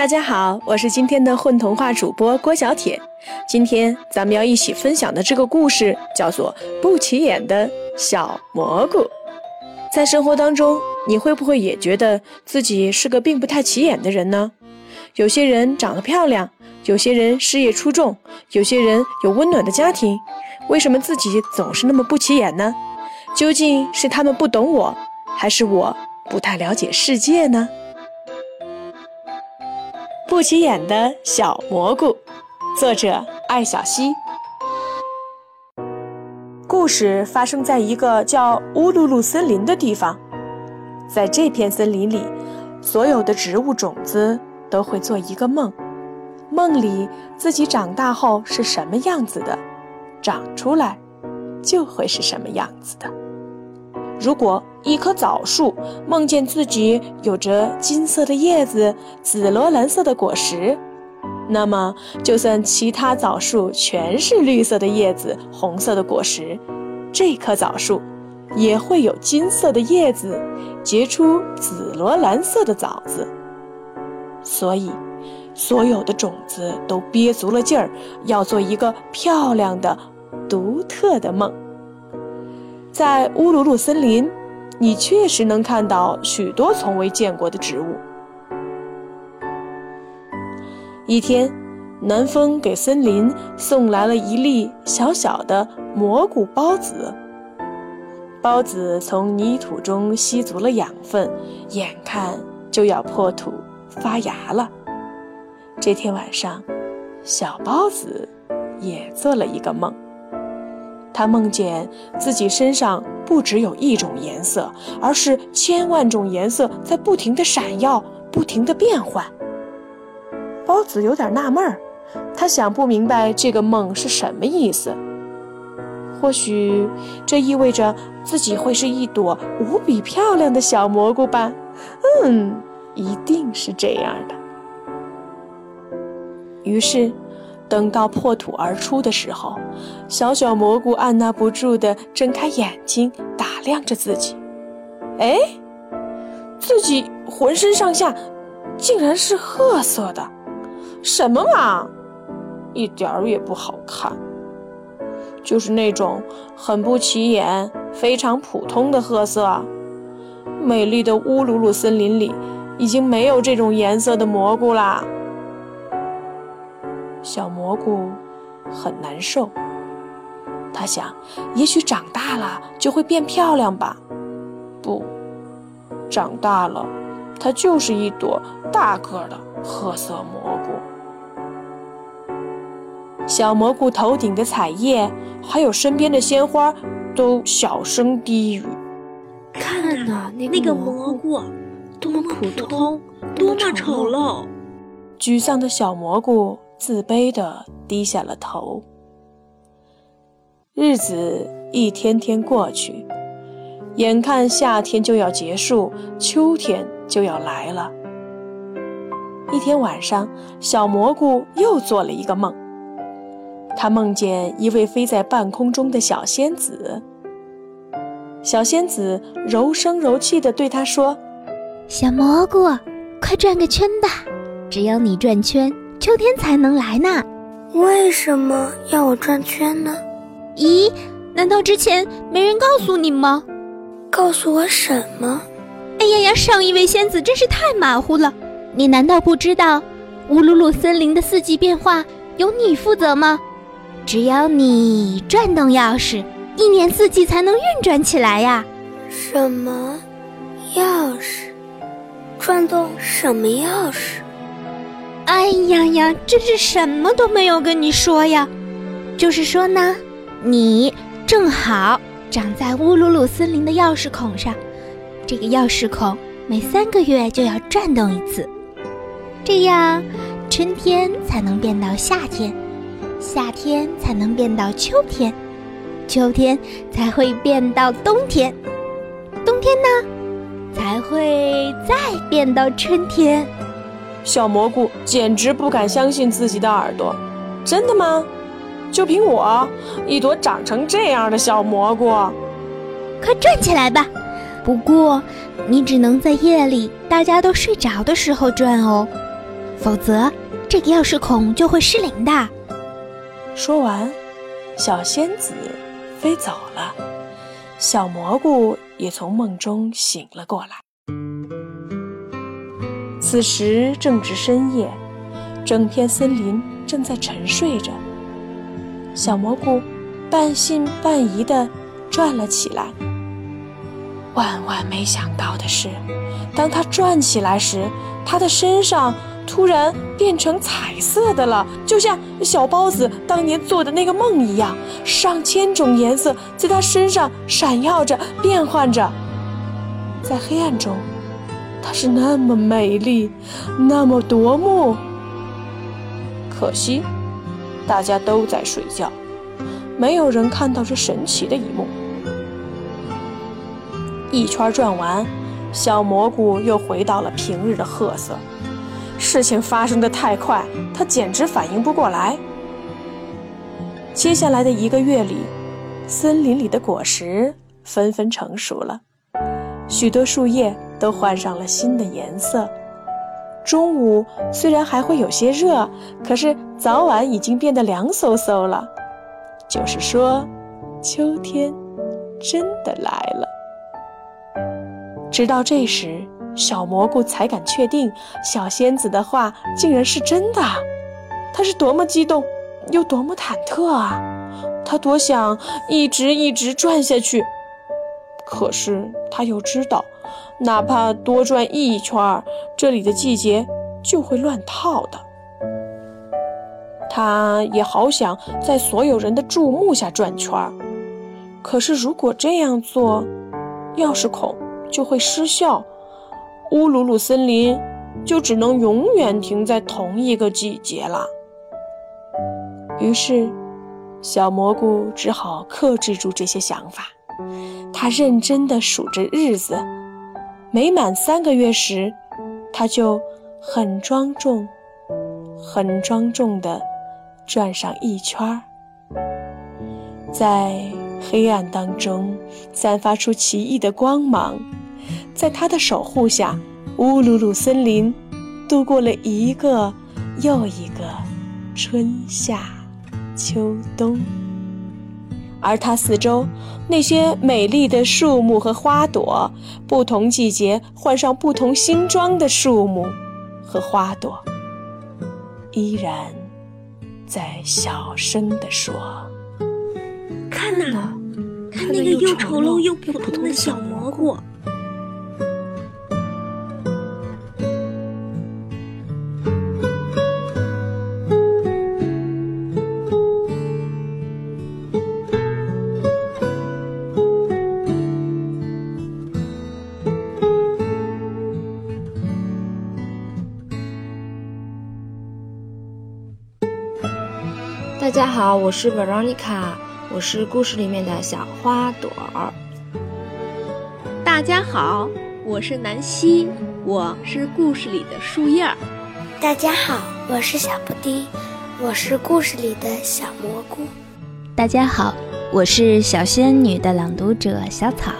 大家好，我是今天的混童话主播郭小铁。今天咱们要一起分享的这个故事叫做《不起眼的小蘑菇》。在生活当中，你会不会也觉得自己是个并不太起眼的人呢？有些人长得漂亮，有些人事业出众，有些人有温暖的家庭，为什么自己总是那么不起眼呢？究竟是他们不懂我，还是我不太了解世界呢？不起眼的小蘑菇，作者艾小溪。故事发生在一个叫乌鲁鲁森林的地方，在这片森林里，所有的植物种子都会做一个梦，梦里自己长大后是什么样子的，长出来就会是什么样子的。如果一棵枣树梦见自己有着金色的叶子、紫罗兰色的果实，那么就算其他枣树全是绿色的叶子、红色的果实，这棵枣树也会有金色的叶子，结出紫罗兰色的枣子。所以，所有的种子都憋足了劲儿，要做一个漂亮的、独特的梦。在乌鲁鲁森林，你确实能看到许多从未见过的植物。一天，南风给森林送来了一粒小小的蘑菇孢子。孢子从泥土中吸足了养分，眼看就要破土发芽了。这天晚上，小孢子也做了一个梦。他梦见自己身上不只有一种颜色，而是千万种颜色在不停地闪耀，不停地变换。包子有点纳闷儿，他想不明白这个梦是什么意思。或许这意味着自己会是一朵无比漂亮的小蘑菇吧？嗯，一定是这样的。于是。等到破土而出的时候，小小蘑菇按捺不住地睁开眼睛，打量着自己。哎，自己浑身上下竟然是褐色的，什么嘛，一点儿也不好看，就是那种很不起眼、非常普通的褐色。美丽的乌鲁鲁森林里，已经没有这种颜色的蘑菇啦。小蘑菇很难受，他想，也许长大了就会变漂亮吧。不，长大了，它就是一朵大个的褐色蘑菇。小蘑菇头顶的彩叶，还有身边的鲜花，都小声低语：“看呐，那个蘑菇，多么普通，多么丑陋。”沮丧的小蘑菇。自卑地低下了头。日子一天天过去，眼看夏天就要结束，秋天就要来了。一天晚上，小蘑菇又做了一个梦。他梦见一位飞在半空中的小仙子。小仙子柔声柔气地对他说：“小蘑菇，快转个圈吧！只要你转圈。”秋天才能来呢，为什么要我转圈呢？咦，难道之前没人告诉你吗？告诉我什么？哎呀呀，上一位仙子真是太马虎了！你难道不知道乌鲁鲁森林的四季变化由你负责吗？只要你转动钥匙，一年四季才能运转起来呀！什么钥匙？转动什么钥匙？哎呀呀，真是什么都没有跟你说呀！就是说呢，你正好长在乌鲁鲁森林的钥匙孔上，这个钥匙孔每三个月就要转动一次，这样春天才能变到夏天，夏天才能变到秋天，秋天才会变到冬天，冬天呢才会再变到春天。小蘑菇简直不敢相信自己的耳朵，真的吗？就凭我一朵长成这样的小蘑菇，快转起来吧！不过你只能在夜里大家都睡着的时候转哦，否则这个钥匙孔就会失灵的。说完，小仙子飞走了，小蘑菇也从梦中醒了过来。此时正值深夜，整片森林正在沉睡着。小蘑菇半信半疑地转了起来。万万没想到的是，当他转起来时，他的身上突然变成彩色的了，就像小包子当年做的那个梦一样。上千种颜色在他身上闪耀着，变换着。在黑暗中，它是那么美丽，那么夺目。可惜，大家都在睡觉，没有人看到这神奇的一幕。一圈转完，小蘑菇又回到了平日的褐色。事情发生的太快，它简直反应不过来。接下来的一个月里，森林里的果实纷纷成熟了，许多树叶都换上了新的颜色。中午虽然还会有些热，可是早晚已经变得凉飕飕了。就是说，秋天真的来了。直到这时，小蘑菇才敢确定小仙子的话竟然是真的。他是多么激动，又多么忐忑啊！他多想一直一直转下去，可是他又知道，哪怕多转一圈，这里的季节就会乱套的。他也好想在所有人的注目下转圈，可是如果这样做，钥匙孔。就会失效，乌鲁鲁森林就只能永远停在同一个季节了。于是，小蘑菇只好克制住这些想法，他认真地数着日子。每满三个月时，他就很庄重、很庄重地转上一圈儿，在黑暗当中散发出奇异的光芒。在他的守护下，乌鲁鲁森林度过了一个又一个春夏秋冬，而它四周那些美丽的树木和花朵，不同季节换上不同新装的树木和花朵，依然在小声地说：“看呐，看那个又丑陋又普通的小蘑菇。”大家好，我是 Veronica，我是故事里面的小花朵儿。大家好，我是南希，我是故事里的树叶儿。大家好，我是小布丁，我是故事里的小蘑菇。大家好，我是小仙女的朗读者小草。